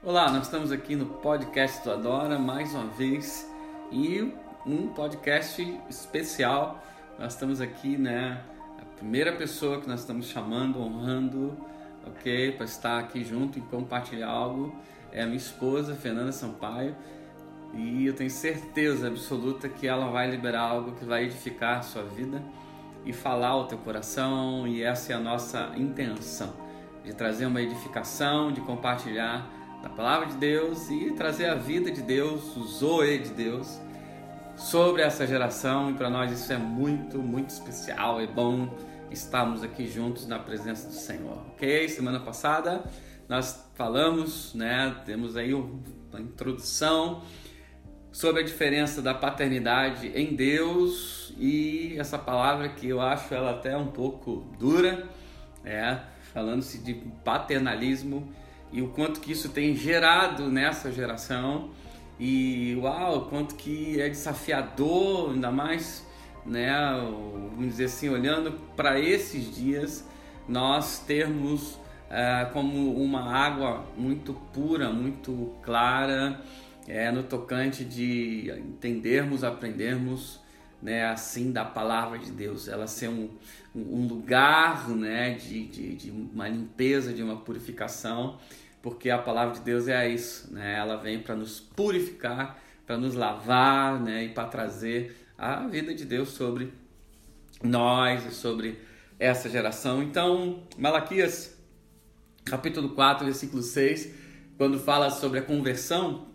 Olá, nós estamos aqui no podcast do Adora mais uma vez e um podcast especial. Nós estamos aqui, né? A primeira pessoa que nós estamos chamando, honrando, ok? Para estar aqui junto e compartilhar algo é a minha esposa, Fernanda Sampaio. E eu tenho certeza absoluta que ela vai liberar algo que vai edificar a sua vida e falar ao teu coração, e essa é a nossa intenção, de trazer uma edificação, de compartilhar da palavra de Deus e trazer a vida de Deus, o Zoe de Deus sobre essa geração. E para nós isso é muito, muito especial, é bom estarmos aqui juntos na presença do Senhor, ok? Semana passada nós falamos, né, temos aí uma introdução sobre a diferença da paternidade em Deus. E essa palavra que eu acho ela até um pouco dura, é, falando-se de paternalismo e o quanto que isso tem gerado nessa geração. E uau, quanto que é desafiador, ainda mais, né, vamos dizer assim, olhando para esses dias, nós termos uh, como uma água muito pura, muito clara, é, no tocante de entendermos, aprendermos, né, assim da palavra de Deus, ela ser um, um lugar, né, de, de, de uma limpeza, de uma purificação porque a palavra de Deus é isso, né? Ela vem para nos purificar, para nos lavar, né? E para trazer a vida de Deus sobre nós e sobre essa geração. Então, Malaquias, capítulo 4, versículo 6, quando fala sobre a conversão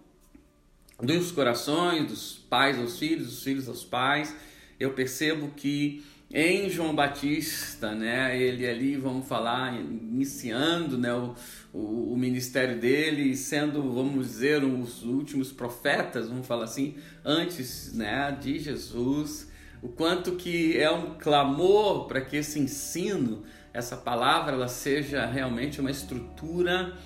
dos corações, dos pais aos filhos, dos filhos aos pais, eu percebo que em João Batista, né, ele ali, vamos falar, iniciando né, o, o, o, ministério dele, sendo, vamos dizer, os últimos profetas, vamos falar assim, antes né, de Jesus, o quanto que é um clamor para que esse ensino, essa palavra, ela seja realmente uma estrutura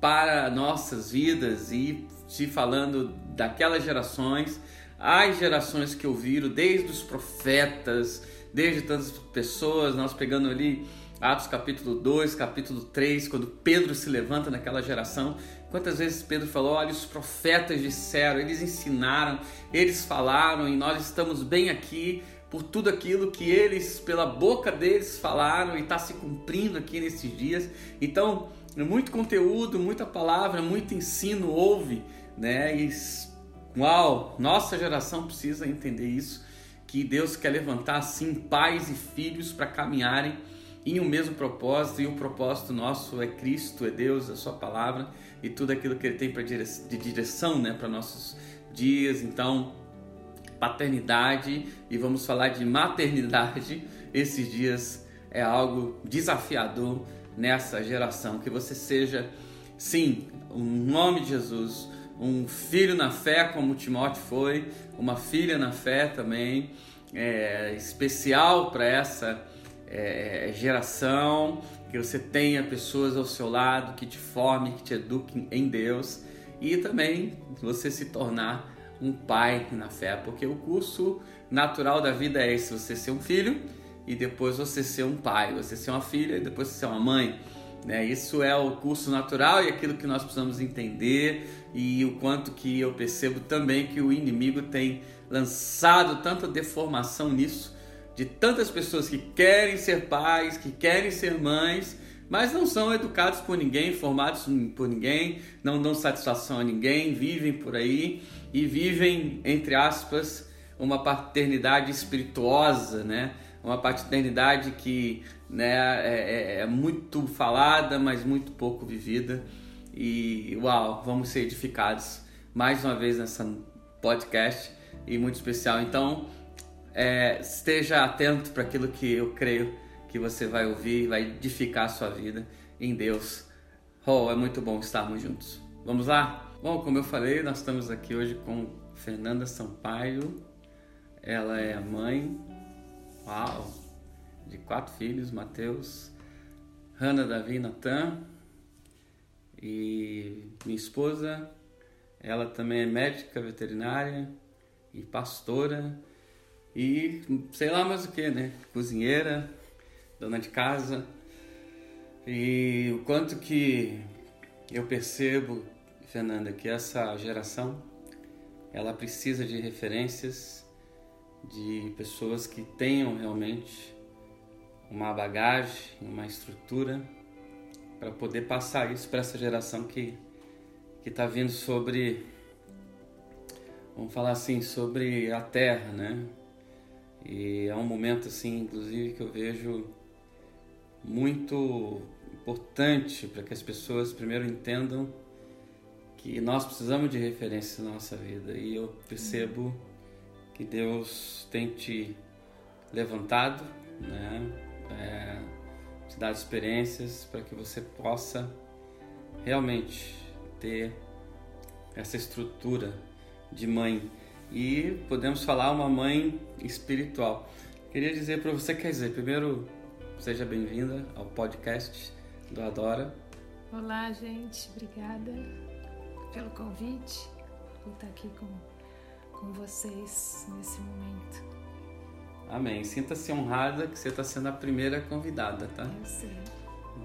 para nossas vidas. E se falando daquelas gerações, as gerações que ouviram, desde os profetas, desde tantas pessoas, nós pegando ali Atos capítulo 2, capítulo 3, quando Pedro se levanta naquela geração, quantas vezes Pedro falou: olha, os profetas disseram, eles ensinaram, eles falaram e nós estamos bem aqui por tudo aquilo que eles, pela boca deles, falaram e está se cumprindo aqui nesses dias. Então, muito conteúdo, muita palavra, muito ensino houve, né? E, uau, nossa geração precisa entender isso que Deus quer levantar assim pais e filhos para caminharem em um mesmo propósito, e o propósito nosso é Cristo, é Deus, a Sua palavra e tudo aquilo que Ele tem para de direção né, para nossos dias. Então, paternidade e vamos falar de maternidade esses dias é algo desafiador nessa geração. Que você seja, sim, o nome de Jesus um filho na fé, como Timóteo foi, uma filha na fé também, é, especial para essa é, geração, que você tenha pessoas ao seu lado que te formem, que te eduquem em Deus e também você se tornar um pai na fé, porque o curso natural da vida é esse: você ser um filho e depois você ser um pai, você ser uma filha e depois você ser uma mãe. Né? Isso é o curso natural e aquilo que nós precisamos entender e o quanto que eu percebo também que o inimigo tem lançado tanta deformação nisso, de tantas pessoas que querem ser pais, que querem ser mães, mas não são educados por ninguém, formados por ninguém, não dão satisfação a ninguém, vivem por aí e vivem, entre aspas, uma paternidade espirituosa, né? Uma paternidade que né, é, é, é muito falada, mas muito pouco vivida. E uau, vamos ser edificados mais uma vez nessa podcast e muito especial. Então, é, esteja atento para aquilo que eu creio que você vai ouvir, vai edificar a sua vida em Deus. Oh, é muito bom estarmos juntos. Vamos lá? Bom, como eu falei, nós estamos aqui hoje com Fernanda Sampaio. Ela é a mãe, uau, de quatro filhos, Mateus, Hanna, Davi e Natan. E minha esposa, ela também é médica veterinária e pastora e sei lá mais o que, né? Cozinheira, dona de casa. E o quanto que eu percebo, Fernanda, que essa geração ela precisa de referências de pessoas que tenham realmente uma bagagem, uma estrutura para poder passar isso para essa geração que que está vindo sobre, vamos falar assim, sobre a Terra, né? E é um momento assim, inclusive, que eu vejo muito importante para que as pessoas primeiro entendam que nós precisamos de referência na nossa vida. E eu percebo que Deus tem te levantado, né? É, te dado experiências para que você possa realmente ter essa estrutura de mãe e podemos falar uma mãe espiritual. Queria dizer para você, quer dizer, primeiro seja bem-vinda ao podcast do Adora. Olá, gente, obrigada pelo convite, por estar aqui com, com vocês nesse momento. Amém. Sinta-se honrada que você está sendo a primeira convidada, tá? Eu sei.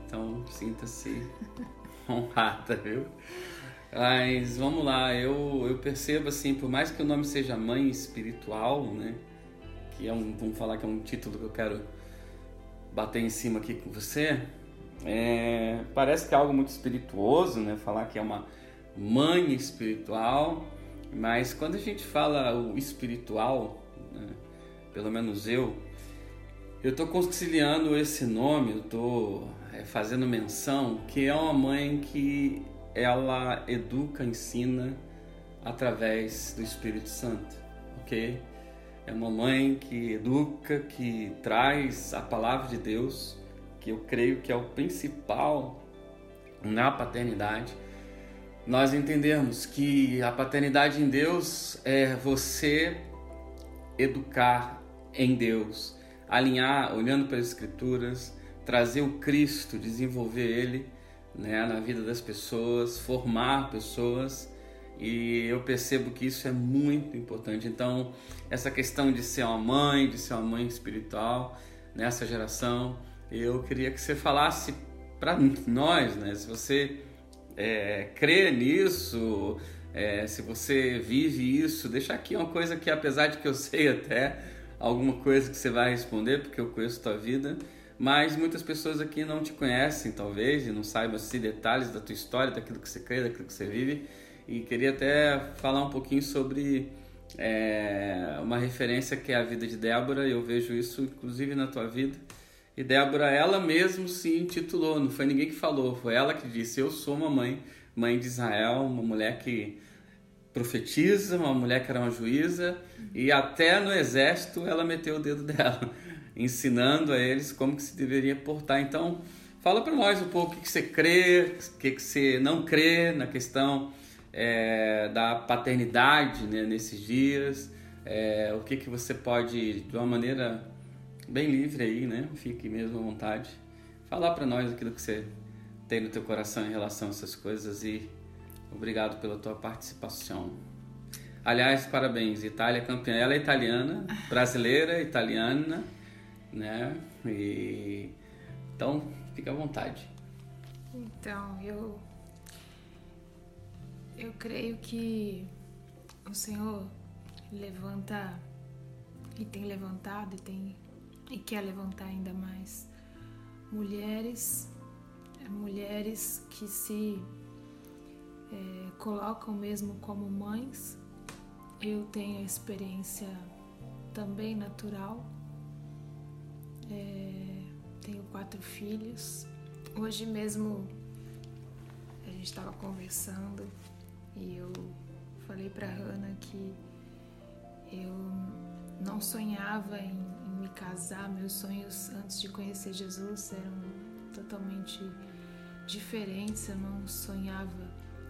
Então, sinta-se honrada, viu? Mas vamos lá, eu, eu percebo assim, por mais que o nome seja Mãe Espiritual, né? Que é um, vamos falar que é um título que eu quero bater em cima aqui com você, é, parece que é algo muito espirituoso, né? Falar que é uma mãe espiritual, mas quando a gente fala o espiritual, né? pelo menos eu, eu estou conciliando esse nome, eu estou é, fazendo menção que é uma mãe que ela educa, ensina através do Espírito Santo, ok? É uma mãe que educa, que traz a palavra de Deus, que eu creio que é o principal na paternidade. Nós entendemos que a paternidade em Deus é você educar em Deus, alinhar, olhando para as Escrituras, trazer o Cristo, desenvolver Ele né, na vida das pessoas, formar pessoas e eu percebo que isso é muito importante. Então, essa questão de ser uma mãe, de ser uma mãe espiritual nessa geração, eu queria que você falasse para nós, né? Se você é, crê nisso, é, se você vive isso, deixa aqui uma coisa que, apesar de que eu sei até alguma coisa que você vai responder, porque eu conheço tua vida, mas muitas pessoas aqui não te conhecem, talvez, e não saibam assim, detalhes da tua história, daquilo que você crê, daquilo que você vive. E queria até falar um pouquinho sobre é, uma referência que é a vida de Débora. Eu vejo isso, inclusive, na tua vida. E Débora, ela mesmo se intitulou, não foi ninguém que falou, foi ela que disse: Eu sou uma mãe, mãe de Israel, uma mulher que profetiza, uma mulher que era uma juíza, e até no exército ela meteu o dedo dela ensinando a eles como que se deveria portar. Então, fala para nós um pouco o que você crê, o que você não crê na questão é, da paternidade né, nesses dias, é, o que, que você pode, de uma maneira bem livre aí, né? Fique mesmo à vontade, falar para nós aquilo que você tem no teu coração em relação a essas coisas e obrigado pela tua participação. Aliás, parabéns, Itália campeã. Ela é italiana, brasileira, italiana né? E então fica à vontade. Então, eu eu creio que o Senhor levanta e tem levantado e tem e quer levantar ainda mais mulheres mulheres que se é, colocam mesmo como mães eu tenho a experiência também natural é, tenho quatro filhos. Hoje mesmo a gente estava conversando e eu falei para Hannah que eu não sonhava em, me casar. Meus sonhos antes de conhecer Jesus eram totalmente diferentes. Eu não sonhava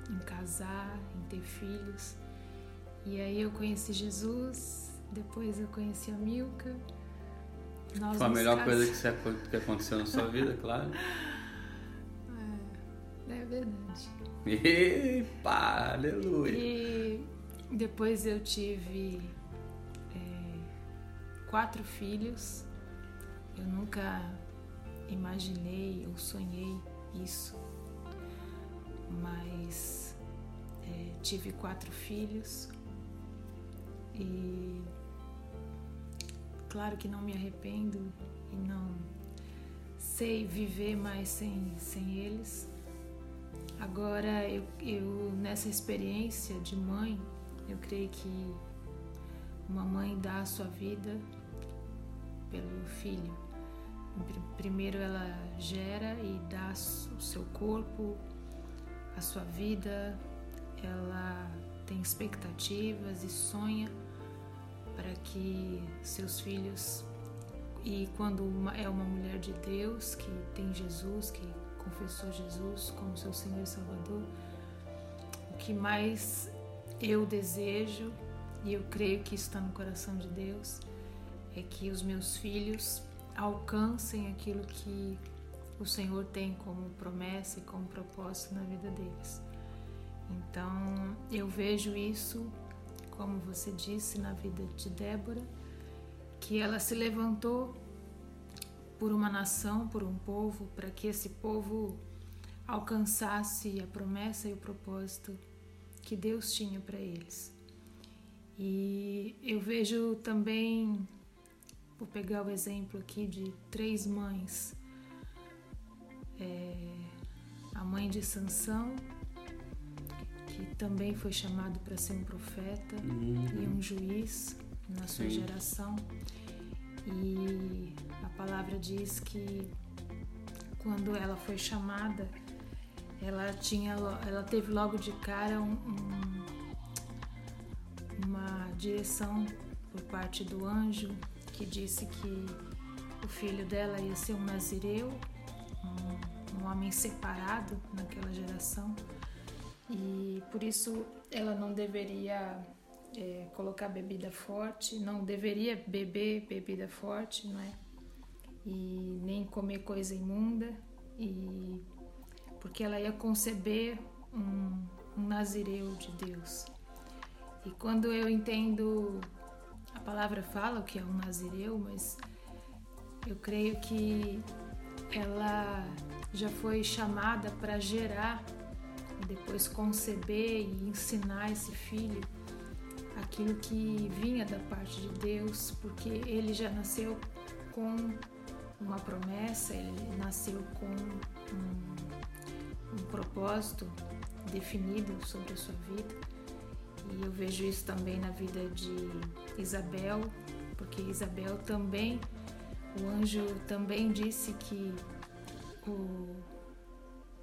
em casar, em ter filhos. E aí eu conheci Jesus, depois eu conheci a Milka nós Foi a melhor coisa que, você, que aconteceu na sua vida, claro. É, é verdade. Epa, aleluia. E depois eu tive quatro filhos. Eu nunca imaginei ou sonhei isso, mas tive quatro filhos e claro que não me arrependo e não sei viver mais sem, sem eles. Agora, eu, eu nessa experiência de mãe, eu creio que uma mãe dá a sua vida pelo filho. Primeiro ela gera e dá o seu corpo, a sua vida, ela tem expectativas e sonha para que seus filhos e quando uma, é uma mulher de Deus que tem Jesus, que confessou Jesus como seu Senhor e Salvador, o que mais eu desejo e eu creio que está no coração de Deus é que os meus filhos alcancem aquilo que o Senhor tem como promessa e como propósito na vida deles. Então, eu vejo isso, como você disse, na vida de Débora, que ela se levantou por uma nação, por um povo, para que esse povo alcançasse a promessa e o propósito que Deus tinha para eles. E eu vejo também, vou pegar o exemplo aqui de três mães. É, a mãe de Sansão, que também foi chamado para ser um profeta uhum. e um juiz na sua Sim. geração. E a palavra diz que quando ela foi chamada, ela tinha, ela teve logo de cara um, um, uma direção por parte do anjo que disse que o filho dela ia ser um nazireu, um, um homem separado naquela geração e por isso ela não deveria é, colocar bebida forte, não deveria beber bebida forte, não é? E nem comer coisa imunda, e porque ela ia conceber um, um nazireu de Deus. E quando eu entendo, palavra fala o que é um nazireu, mas eu creio que ela já foi chamada para gerar e depois conceber e ensinar esse filho aquilo que vinha da parte de Deus, porque ele já nasceu com uma promessa, ele nasceu com um, um propósito definido sobre a sua vida. E eu vejo isso também na vida de Isabel, porque Isabel também, o anjo também disse que o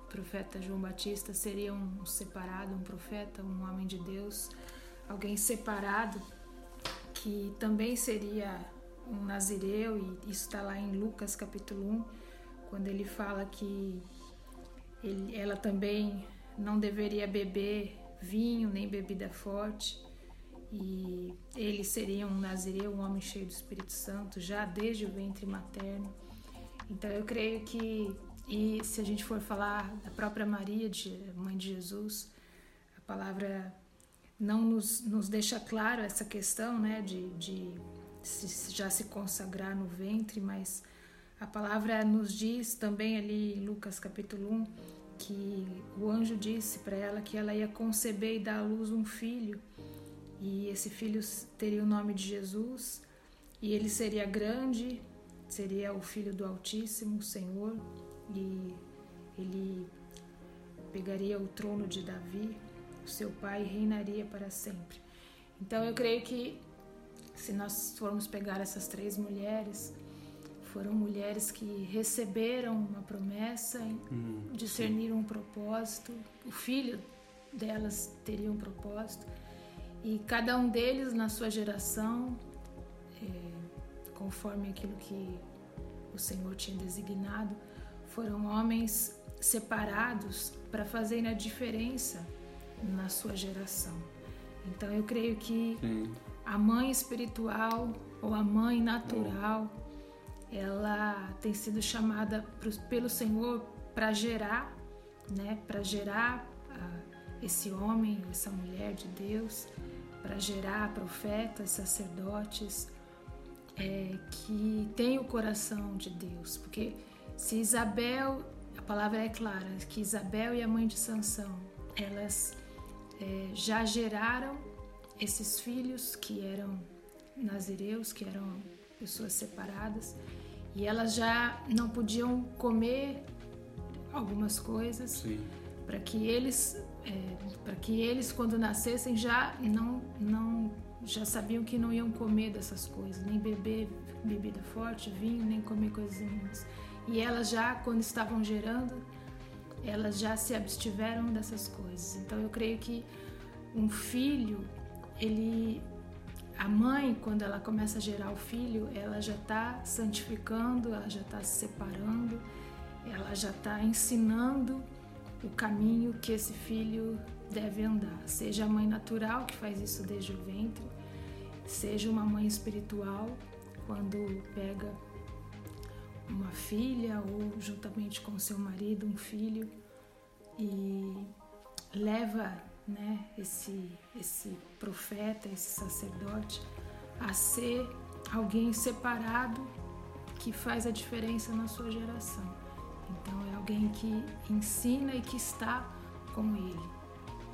profeta João Batista seria um separado, um profeta, um homem de Deus, alguém separado, que também seria um nazireu, e isso está lá em Lucas capítulo 1, quando ele fala que ele, ela também não deveria beber vinho nem bebida forte, e ele seria um nazireu, um homem cheio do Espírito Santo, já desde o ventre materno. Então eu creio que e se a gente for falar da própria Maria, de, mãe de Jesus, a palavra não nos, nos deixa claro essa questão né, de, de se, já se consagrar no ventre, mas a palavra nos diz também ali em Lucas capítulo 1 que o anjo disse para ela que ela ia conceber e dar à luz um filho, e esse filho teria o nome de Jesus, e ele seria grande, seria o filho do Altíssimo, o Senhor, e ele pegaria o trono de Davi, o seu pai, e reinaria para sempre. Então eu creio que se nós formos pegar essas três mulheres, foram mulheres que receberam uma promessa, hum, discerniram um propósito, o filho delas teria um propósito, e cada um deles na sua geração, é, conforme aquilo que o Senhor tinha designado, foram homens separados para fazerem a diferença na sua geração. Então eu creio que Sim. a mãe espiritual ou a mãe natural, ela tem sido chamada pelo Senhor para gerar, né, para gerar uh, esse homem, essa mulher de Deus, para gerar profetas, sacerdotes, é, que tem o coração de Deus, porque se Isabel, a palavra é clara, que Isabel e a mãe de Sansão, elas é, já geraram esses filhos que eram nazireus, que eram pessoas separadas, e elas já não podiam comer algumas coisas para que eles é, para que eles quando nascessem já não não já sabiam que não iam comer dessas coisas nem beber bebida forte vinho nem comer coisas e elas já quando estavam gerando elas já se abstiveram dessas coisas. Então eu creio que um filho ele a mãe, quando ela começa a gerar o filho, ela já está santificando, ela já está se separando, ela já está ensinando o caminho que esse filho deve andar. Seja a mãe natural, que faz isso desde o ventre, seja uma mãe espiritual, quando pega uma filha ou juntamente com seu marido um filho e leva né, esse, esse profeta, esse sacerdote, a ser alguém separado que faz a diferença na sua geração. Então é alguém que ensina e que está com ele.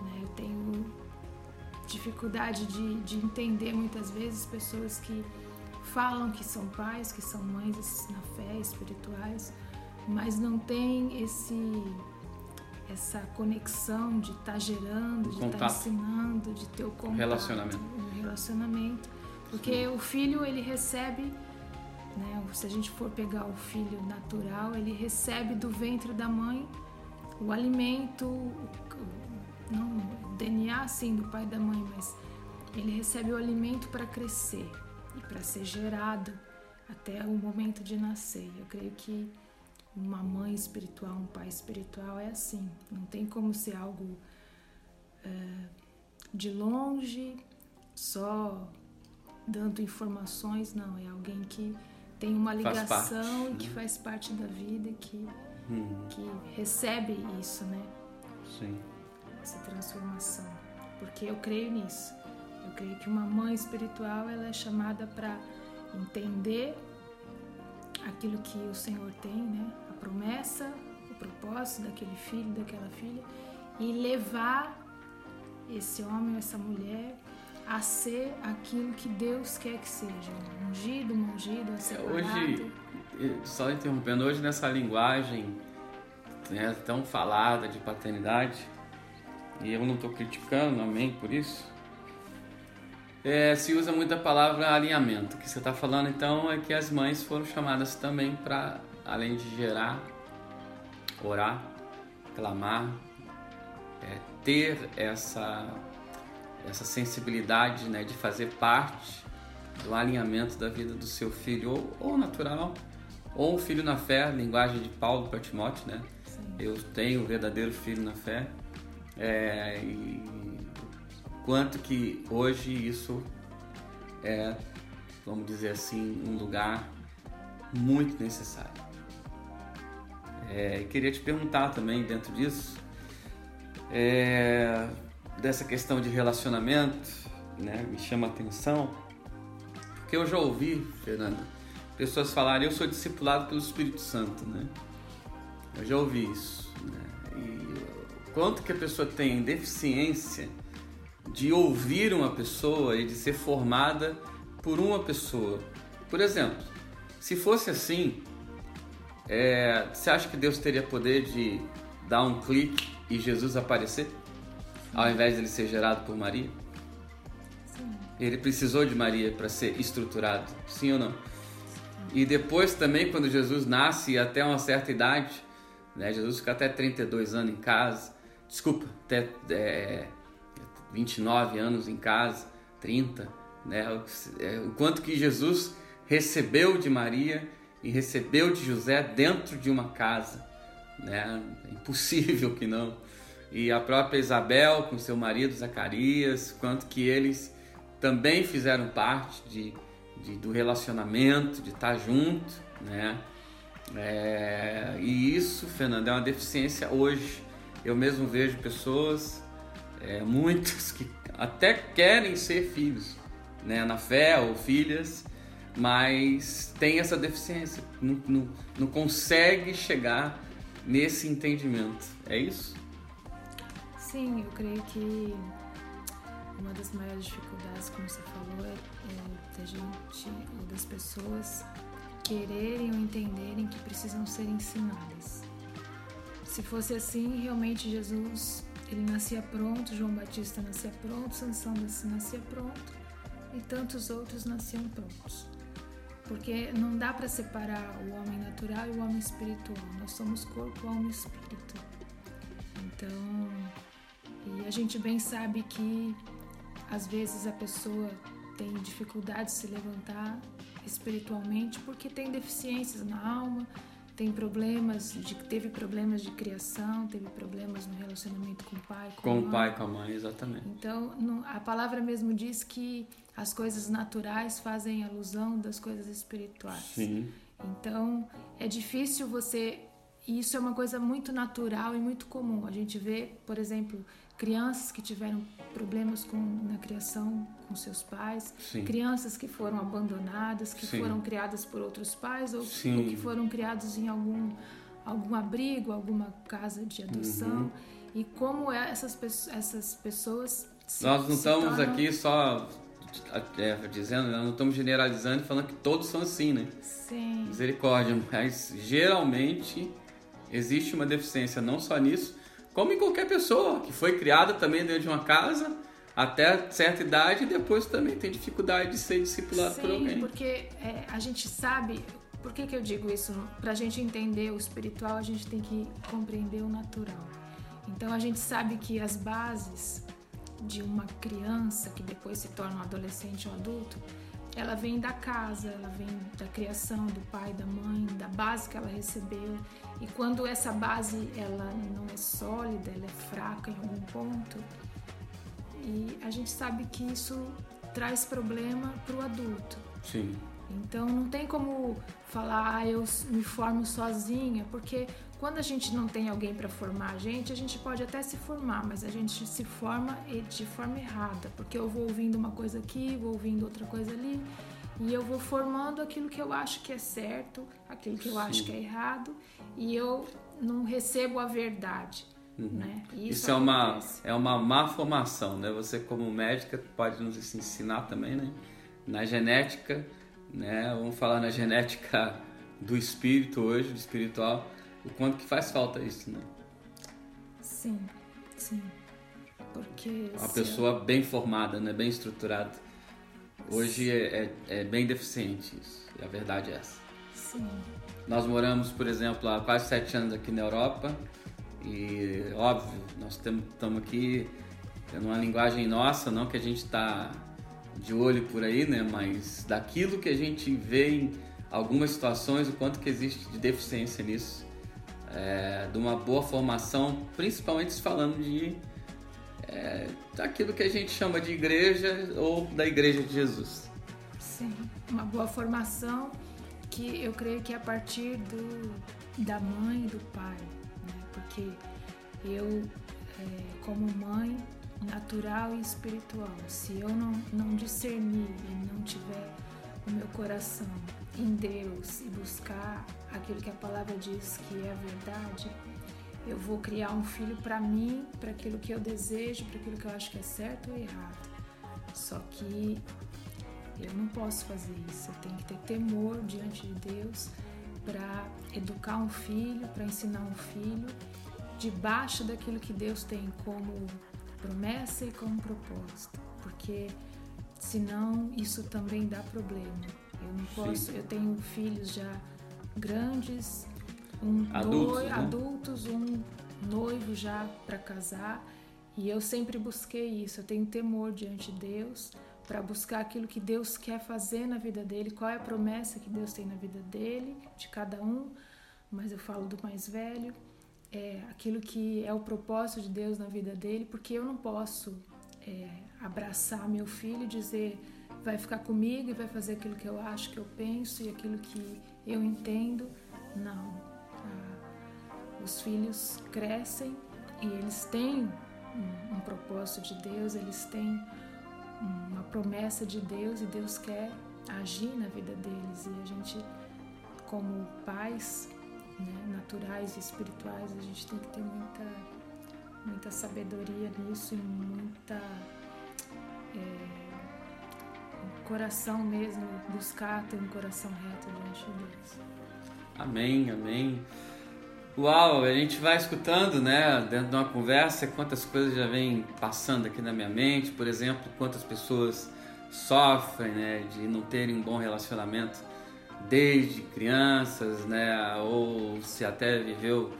Né? Eu tenho dificuldade de, de entender muitas vezes pessoas que falam que são pais, que são mães na fé, espirituais, mas não tem esse essa conexão de estar tá gerando, de estar tá ensinando, de ter o contato, relacionamento. o relacionamento, porque Sim. o filho ele recebe, né, se a gente for pegar o filho natural, ele recebe do ventre da mãe o alimento, não o DNA assim do pai e da mãe, mas ele recebe o alimento para crescer e para ser gerado até o momento de nascer. Eu creio que uma mãe espiritual, um pai espiritual é assim. Não tem como ser algo é, de longe, só dando informações, não. É alguém que tem uma ligação parte, e que né? faz parte da vida, que, hum. que recebe isso, né? Sim. Essa transformação. Porque eu creio nisso. Eu creio que uma mãe espiritual ela é chamada para entender aquilo que o Senhor tem, né? Promessa, o propósito daquele filho, daquela filha e levar esse homem essa mulher a ser aquilo que Deus quer que seja, ungido, um ungido, é, separado. Hoje, só interrompendo, hoje nessa linguagem né, tão falada de paternidade, e eu não estou criticando, amém, por isso, é, se usa muito a palavra alinhamento. O que você está falando então é que as mães foram chamadas também para além de gerar, orar, clamar, é, ter essa, essa sensibilidade né, de fazer parte do alinhamento da vida do seu filho, ou, ou natural, ou um filho na fé, linguagem de Paulo para Timóteo, né? Sim. Eu tenho o verdadeiro filho na fé. É, e quanto que hoje isso é, vamos dizer assim, um lugar muito necessário. É, queria te perguntar também dentro disso, é, dessa questão de relacionamento, né, me chama a atenção, porque eu já ouvi, Fernanda, pessoas falarem, eu sou discipulado pelo Espírito Santo, né? Eu já ouvi isso. Né? E quanto que a pessoa tem deficiência de ouvir uma pessoa e de ser formada por uma pessoa. Por exemplo, se fosse assim, é, você acha que Deus teria poder de dar um clique e Jesus aparecer? Ao invés de ele ser gerado por Maria? Sim. Ele precisou de Maria para ser estruturado, sim ou não? Sim. E depois também, quando Jesus nasce até uma certa idade, né, Jesus fica até 32 anos em casa, desculpa, até é, 29 anos em casa, 30, né, o é, quanto que Jesus recebeu de Maria e recebeu de José dentro de uma casa, né? É impossível que não. E a própria Isabel com seu marido Zacarias, quanto que eles também fizeram parte de, de do relacionamento, de estar junto, né? É, e isso, Fernando, é uma deficiência hoje. Eu mesmo vejo pessoas, é, muitos que até querem ser filhos, né, na fé ou filhas, mas tem essa deficiência, não, não, não consegue chegar nesse entendimento. É isso? Sim, eu creio que uma das maiores dificuldades, como você falou, é, é da gente ou das pessoas quererem ou entenderem que precisam ser ensinadas. Se fosse assim, realmente Jesus ele nascia pronto, João Batista nascia pronto, Sansão nascia pronto e tantos outros nasciam prontos. Porque não dá para separar o homem natural e o homem espiritual. Nós somos corpo, alma e espírito. Então, e a gente bem sabe que às vezes a pessoa tem dificuldade de se levantar espiritualmente porque tem deficiências na alma, tem problemas, de, teve problemas de criação, teve problemas no relacionamento com o pai, com, com o pai, com a mãe, exatamente. Então, no, a palavra mesmo diz que as coisas naturais fazem alusão das coisas espirituais. Sim. Então, é difícil você. E isso é uma coisa muito natural e muito comum. A gente vê, por exemplo, crianças que tiveram problemas com, na criação com seus pais, Sim. crianças que foram abandonadas, que Sim. foram criadas por outros pais ou, ou que foram criados em algum, algum abrigo, alguma casa de adoção. Uhum. E como é essas, essas pessoas. se- Nós não estamos tornam- aqui só é, dizendo, nós não estamos generalizando e falando que todos são assim, né? Sim. Misericórdia, mas geralmente existe uma deficiência não só nisso, como em qualquer pessoa que foi criada também dentro de uma casa até certa idade e depois também tem dificuldade de ser discipulado por Sim, alguém. porque é, a gente sabe. Por que, que eu digo isso? Para a gente entender o espiritual, a gente tem que compreender o natural. Então a gente sabe que as bases de uma criança que depois se torna um adolescente ou adulto, ela vem da casa, ela vem da criação do pai, da mãe, da base que ela recebeu. E quando essa base ela não é sólida, ela é fraca em algum ponto, e a gente sabe que isso traz problema para o adulto. Sim, Então não tem como falar, ah, eu me formo sozinha, porque quando a gente não tem alguém para formar a gente, a gente pode até se formar, mas a gente se forma de forma errada, porque eu vou ouvindo uma coisa aqui, vou ouvindo outra coisa ali, e eu vou formando aquilo que eu acho que é certo, aquilo que eu acho Sim. que é errado, e eu não recebo a verdade. Né? E Uhum. isso, é uma é uma má formação, né? Você como médica pode nos ensinar também, né? Na genética, né? Vamos falar na genética do espírito hoje, do espiritual, o quanto que faz falta isso, né? Sim, sim. Porque Uma pessoa bem formada, né? Bem estruturada. Hoje é, é, é bem deficiente isso. E a verdade é essa. Sim, Nós moramos, por exemplo, há quase sete anos aqui na Europa e, óbvio, nós estamos aqui numa linguagem nossa, não que a gente está de olho por aí, né? Mas daquilo que a gente vê em algumas situações, o quanto que existe de deficiência nisso, é, de uma boa formação, principalmente falando de é, daquilo que a gente chama de igreja ou da igreja de Jesus. sim. Uma boa formação que eu creio que é a partir do, da mãe e do pai, né? Porque eu, é, como mãe, natural e espiritual, se eu não, não discernir e não tiver o meu coração em Deus e buscar aquilo que a palavra diz que é a verdade, eu vou criar um filho para mim, para aquilo que eu desejo, para aquilo que eu acho que é certo ou errado. Só que eu não posso fazer isso. Eu tenho que ter temor diante de Deus para educar um filho, para ensinar um filho debaixo daquilo que Deus tem como promessa e como propósito, porque senão isso também dá problema. Eu não posso, Sim. eu tenho filhos já grandes, um Adultos, noi- né? adultos, um noivo já para casar, e eu sempre busquei isso. Eu tenho temor diante de Deus para buscar aquilo que Deus quer fazer na vida dele, qual é a promessa que Deus tem na vida dele, de cada um, mas eu falo do mais velho, é aquilo que é o propósito de Deus na vida dele, porque eu não posso é, abraçar meu filho e dizer vai ficar comigo e vai fazer aquilo que eu acho, que eu penso e aquilo que eu entendo. Não. Ah, os filhos crescem e eles têm um, um propósito de Deus, eles têm uma promessa de Deus e Deus quer agir na vida deles e a gente como pais né, naturais e espirituais a gente tem que ter muita muita sabedoria nisso e muita um coração mesmo, buscar ter um coração reto diante de Deus. Amém, amém. Uau, a gente vai escutando, né, dentro de uma conversa, quantas coisas já vêm passando aqui na minha mente. Por exemplo, quantas pessoas sofrem, né, de não terem um bom relacionamento desde crianças, né, ou se até viveu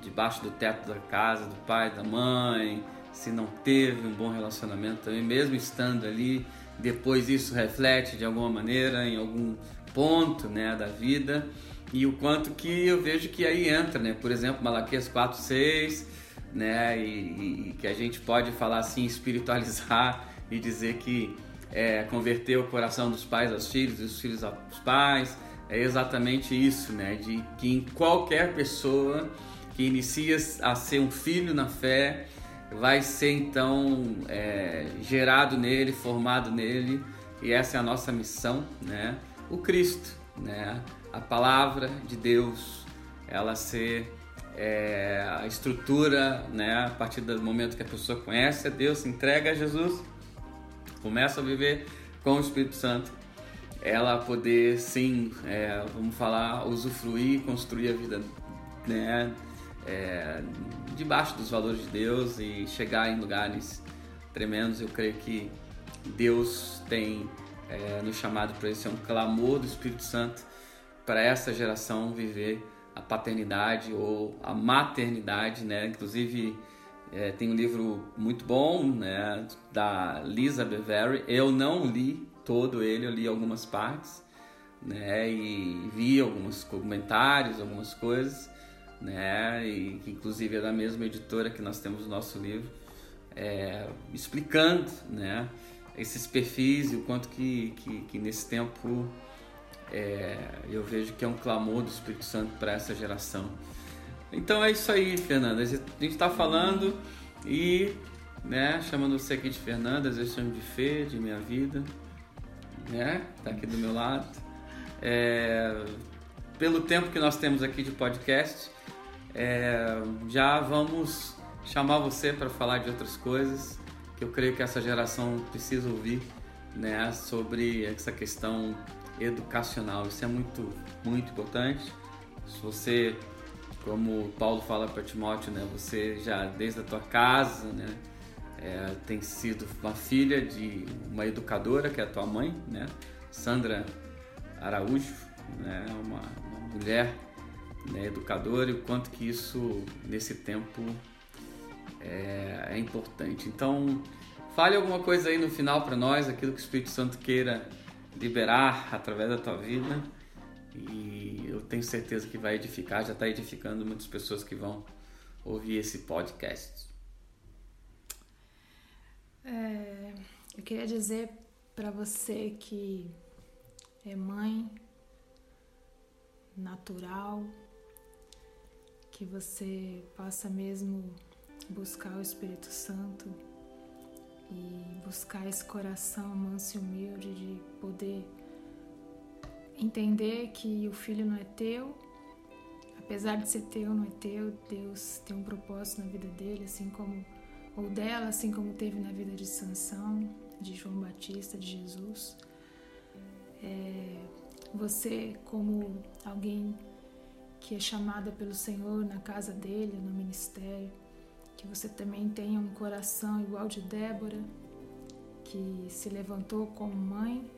debaixo do teto da casa do pai, da mãe, se não teve um bom relacionamento também, mesmo estando ali, depois isso reflete de alguma maneira em algum ponto, né, da vida e o quanto que eu vejo que aí entra, né? Por exemplo, Malaquias 4, 6, né? E, e que a gente pode falar assim, espiritualizar e dizer que é, converter o coração dos pais aos filhos e os filhos aos pais. É exatamente isso, né? De que em qualquer pessoa que inicia a ser um filho na fé, vai ser então é, gerado nele, formado nele, e essa é a nossa missão, né? O Cristo, né? a palavra de Deus, ela ser é, a estrutura, né, a partir do momento que a pessoa conhece a Deus, se entrega a Jesus, começa a viver com o Espírito Santo, ela poder sim, é, vamos falar, usufruir, construir a vida, né, é, debaixo dos valores de Deus e chegar em lugares tremendos. Eu creio que Deus tem é, nos chamado para isso, é um clamor do Espírito Santo para essa geração viver a paternidade ou a maternidade, né? Inclusive é, tem um livro muito bom, né, da Lisa Bevere. Eu não li todo ele, eu li algumas partes, né, e vi alguns comentários, algumas coisas, né, e que inclusive é da mesma editora que nós temos o nosso livro, é, explicando, né, esses perfis e o quanto que, que, que nesse tempo é, eu vejo que é um clamor do Espírito Santo para essa geração. Então é isso aí, Fernanda. A gente está falando e né, chamando você aqui de Fernanda, às vezes chamo de Fê, de minha vida, né? Tá aqui do meu lado. É, pelo tempo que nós temos aqui de podcast, é, já vamos chamar você para falar de outras coisas que eu creio que essa geração precisa ouvir, né? Sobre essa questão educacional. Isso é muito, muito importante. Se você, como Paulo fala para Timóteo, né, você já desde a tua casa, né, é, tem sido uma filha de uma educadora que é a tua mãe, né, Sandra Araújo, né, uma, uma mulher né, educadora e o quanto que isso nesse tempo é, é importante. Então, fale alguma coisa aí no final para nós, aquilo que o Espírito Santo queira liberar através da tua vida e eu tenho certeza que vai edificar, já está edificando muitas pessoas que vão ouvir esse podcast. É, eu queria dizer para você que é mãe natural, que você possa mesmo buscar o Espírito Santo e buscar esse coração manso e humilde de poder entender que o filho não é teu, apesar de ser teu, não é teu, Deus tem um propósito na vida dele, assim como ou dela, assim como teve na vida de Sansão, de João Batista, de Jesus. É, você como alguém que é chamada pelo Senhor na casa dele, no ministério, que você também tenha um coração igual de Débora, que se levantou como mãe,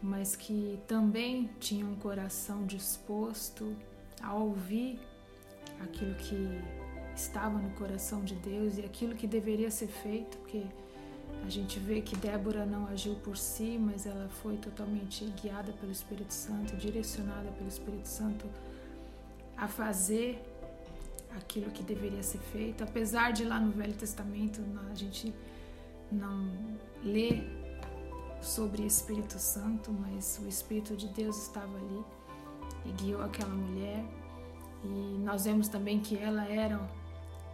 mas que também tinha um coração disposto a ouvir aquilo que estava no coração de Deus e aquilo que deveria ser feito, porque a gente vê que Débora não agiu por si, mas ela foi totalmente guiada pelo Espírito Santo, direcionada pelo Espírito Santo a fazer aquilo que deveria ser feito. Apesar de lá no Velho Testamento a gente não lê sobre Espírito Santo, mas o Espírito de Deus estava ali e guiou aquela mulher. E nós vemos também que ela era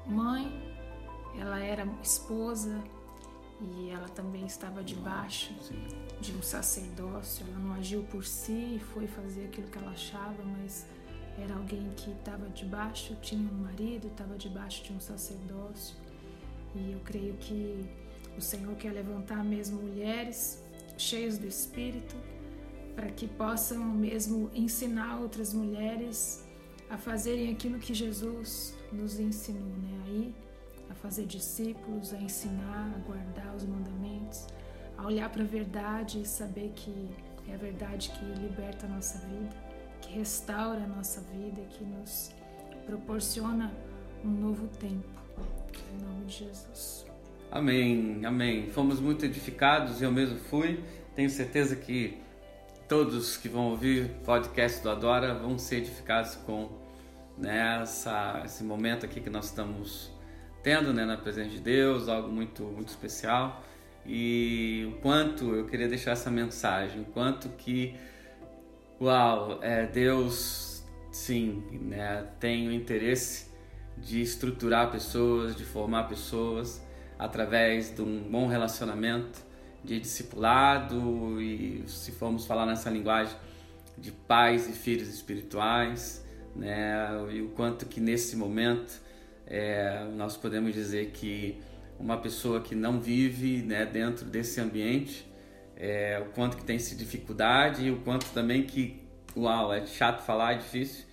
mãe, ela era esposa e ela também estava debaixo de um sacerdócio. Ela não agiu por si e foi fazer aquilo que ela achava, mas era alguém que estava debaixo, tinha um marido, estava debaixo de um sacerdócio. E eu creio que o Senhor quer levantar mesmo mulheres cheias do Espírito para que possam mesmo ensinar outras mulheres a fazerem aquilo que Jesus nos ensinou, né? Aí a fazer discípulos, a ensinar, a guardar os mandamentos, a olhar para a verdade e saber que é a verdade que liberta a nossa vida, que restaura a nossa vida, que nos proporciona um novo tempo. Em nome de Jesus. Amém, amém. Fomos muito edificados, eu mesmo fui. Tenho certeza que todos que vão ouvir o podcast do Adora vão ser edificados com né, essa, esse momento aqui que nós estamos tendo né, na presença de Deus, algo muito, muito especial. E o quanto eu queria deixar essa mensagem, o quanto que, uau, é, Deus, sim, né, tem o interesse de estruturar pessoas, de formar pessoas através de um bom relacionamento, de discipulado e, se formos falar nessa linguagem, de pais e filhos espirituais, né? E o quanto que nesse momento é, nós podemos dizer que uma pessoa que não vive né, dentro desse ambiente, é, o quanto que tem essa dificuldade e o quanto também que, uau, é chato falar, é difícil,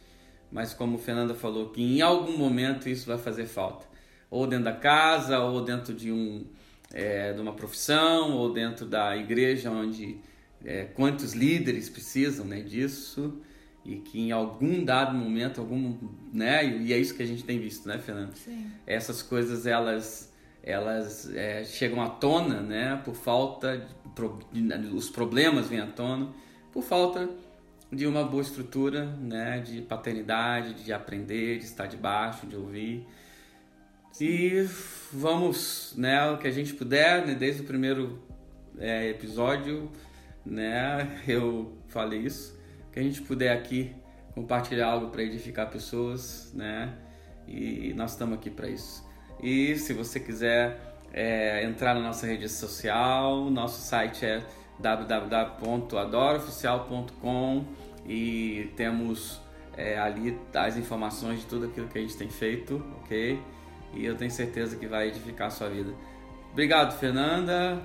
mas como Fernanda falou, que em algum momento isso vai fazer falta. Ou dentro da casa, ou dentro de, um, é, de uma profissão, ou dentro da igreja, onde é, quantos líderes precisam né, disso e que em algum dado momento, algum, né, e é isso que a gente tem visto, né, Fernanda? Sim. Essas coisas elas elas é, chegam à tona, né, por falta de, os problemas vêm à tona por falta de uma boa estrutura, né, de paternidade, de aprender, de estar debaixo, de ouvir. E vamos, né, o que a gente puder, né, desde o primeiro é, episódio, né, eu falei isso, que a gente puder aqui compartilhar algo para edificar pessoas, né, e nós estamos aqui para isso. E se você quiser é, entrar na nossa rede social, nosso site é www.adoroficial.com e temos é, ali as informações de tudo aquilo que a gente tem feito, ok? E eu tenho certeza que vai edificar a sua vida. Obrigado, Fernanda.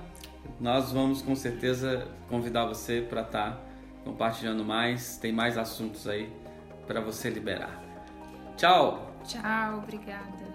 Nós vamos com certeza convidar você para estar tá compartilhando mais. Tem mais assuntos aí para você liberar. Tchau. Tchau, obrigada.